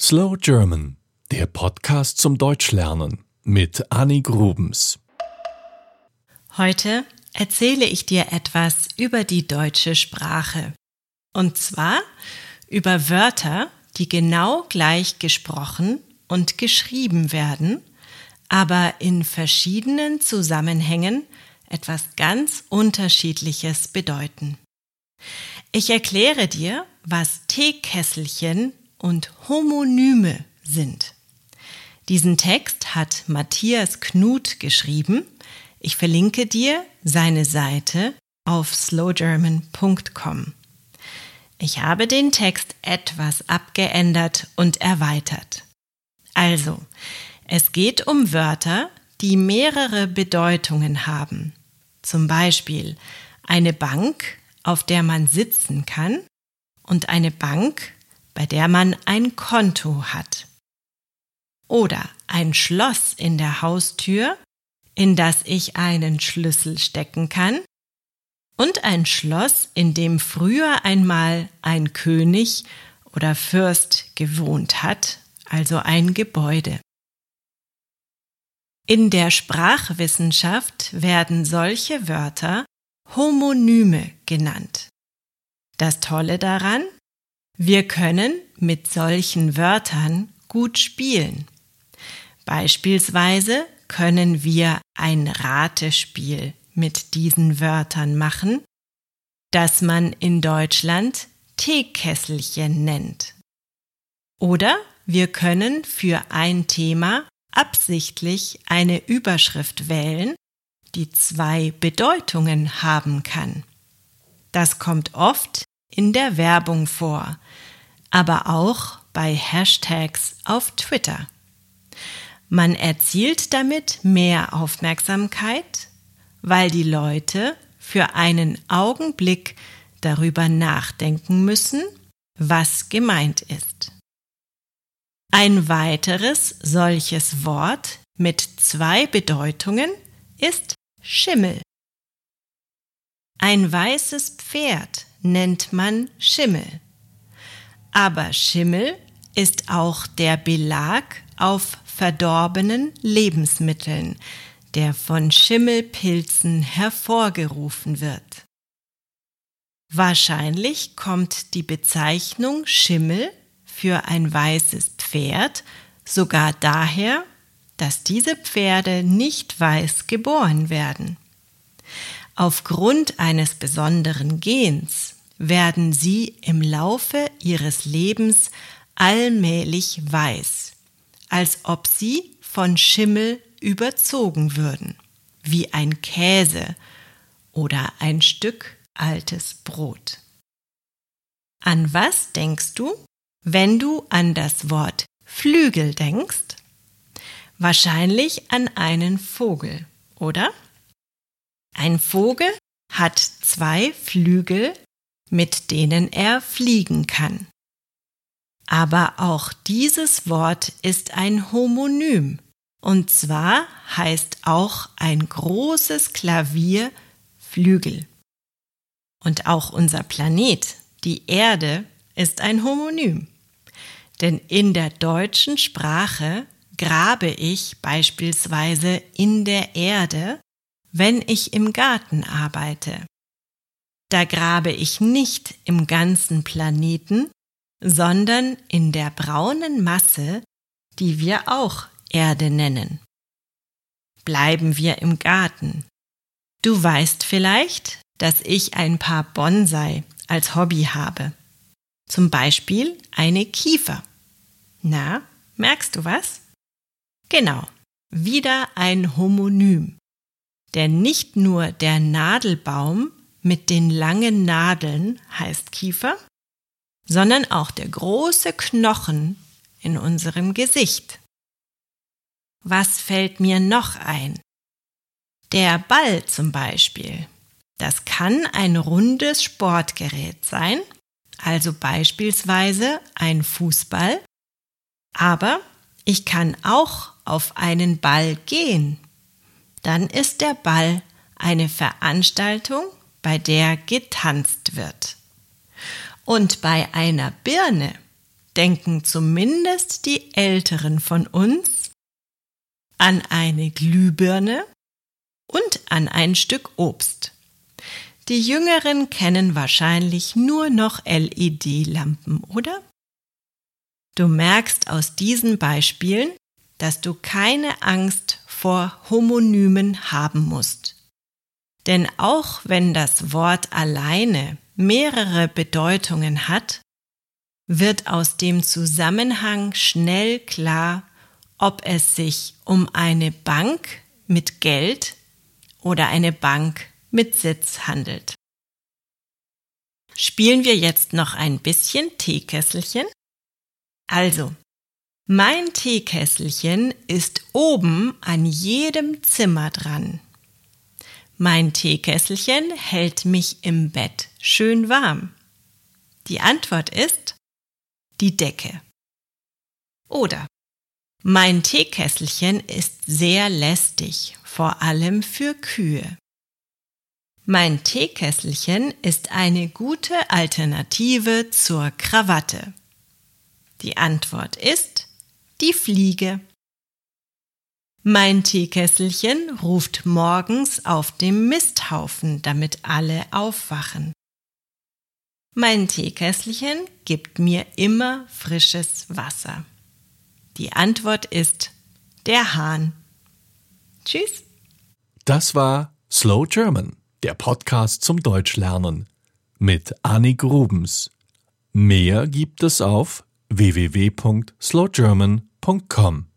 Slow German, der Podcast zum Deutschlernen mit Annie Grubens. Heute erzähle ich dir etwas über die deutsche Sprache. Und zwar über Wörter, die genau gleich gesprochen und geschrieben werden, aber in verschiedenen Zusammenhängen etwas ganz Unterschiedliches bedeuten. Ich erkläre dir, was Teekesselchen und Homonyme sind. Diesen Text hat Matthias Knut geschrieben. Ich verlinke dir seine Seite auf slowgerman.com. Ich habe den Text etwas abgeändert und erweitert. Also, es geht um Wörter, die mehrere Bedeutungen haben. Zum Beispiel eine Bank, auf der man sitzen kann, und eine Bank, bei der man ein Konto hat. Oder ein Schloss in der Haustür, in das ich einen Schlüssel stecken kann, und ein Schloss, in dem früher einmal ein König oder Fürst gewohnt hat, also ein Gebäude. In der Sprachwissenschaft werden solche Wörter Homonyme genannt. Das Tolle daran, wir können mit solchen Wörtern gut spielen. Beispielsweise können wir ein Ratespiel mit diesen Wörtern machen, das man in Deutschland Teekesselchen nennt. Oder wir können für ein Thema absichtlich eine Überschrift wählen, die zwei Bedeutungen haben kann. Das kommt oft in der Werbung vor, aber auch bei Hashtags auf Twitter. Man erzielt damit mehr Aufmerksamkeit, weil die Leute für einen Augenblick darüber nachdenken müssen, was gemeint ist. Ein weiteres solches Wort mit zwei Bedeutungen ist Schimmel. Ein weißes Pferd nennt man Schimmel. Aber Schimmel ist auch der Belag auf verdorbenen Lebensmitteln, der von Schimmelpilzen hervorgerufen wird. Wahrscheinlich kommt die Bezeichnung Schimmel für ein weißes Pferd sogar daher, dass diese Pferde nicht weiß geboren werden. Aufgrund eines besonderen Gens werden sie im Laufe ihres Lebens allmählich weiß, als ob sie von Schimmel überzogen würden, wie ein Käse oder ein Stück altes Brot. An was denkst du, wenn du an das Wort Flügel denkst? Wahrscheinlich an einen Vogel, oder? Ein Vogel hat zwei Flügel, mit denen er fliegen kann. Aber auch dieses Wort ist ein Homonym, und zwar heißt auch ein großes Klavier Flügel. Und auch unser Planet, die Erde, ist ein Homonym. Denn in der deutschen Sprache grabe ich beispielsweise in der Erde, wenn ich im Garten arbeite. Da grabe ich nicht im ganzen Planeten, sondern in der braunen Masse, die wir auch Erde nennen. Bleiben wir im Garten. Du weißt vielleicht, dass ich ein paar Bonsai als Hobby habe. Zum Beispiel eine Kiefer. Na, merkst du was? Genau, wieder ein Homonym. Denn nicht nur der Nadelbaum mit den langen Nadeln heißt Kiefer, sondern auch der große Knochen in unserem Gesicht. Was fällt mir noch ein? Der Ball zum Beispiel. Das kann ein rundes Sportgerät sein, also beispielsweise ein Fußball, aber ich kann auch auf einen Ball gehen. Dann ist der Ball eine Veranstaltung, bei der getanzt wird. Und bei einer Birne, denken zumindest die Älteren von uns an eine Glühbirne und an ein Stück Obst. Die Jüngeren kennen wahrscheinlich nur noch LED-Lampen, oder? Du merkst aus diesen Beispielen, dass du keine Angst vor Homonymen haben musst. Denn auch wenn das Wort alleine mehrere Bedeutungen hat, wird aus dem Zusammenhang schnell klar, ob es sich um eine Bank mit Geld oder eine Bank mit Sitz handelt. Spielen wir jetzt noch ein bisschen Teekesselchen? Also, mein Teekesselchen ist oben an jedem Zimmer dran. Mein Teekesselchen hält mich im Bett schön warm. Die Antwort ist die Decke. Oder mein Teekesselchen ist sehr lästig, vor allem für Kühe. Mein Teekesselchen ist eine gute Alternative zur Krawatte. Die Antwort ist die Fliege. Mein Teekesselchen ruft morgens auf dem Misthaufen, damit alle aufwachen. Mein Teekesselchen gibt mir immer frisches Wasser. Die Antwort ist der Hahn. Tschüss. Das war Slow German, der Podcast zum Deutschlernen mit Annik Grubens. Mehr gibt es auf www.slowgerman.com.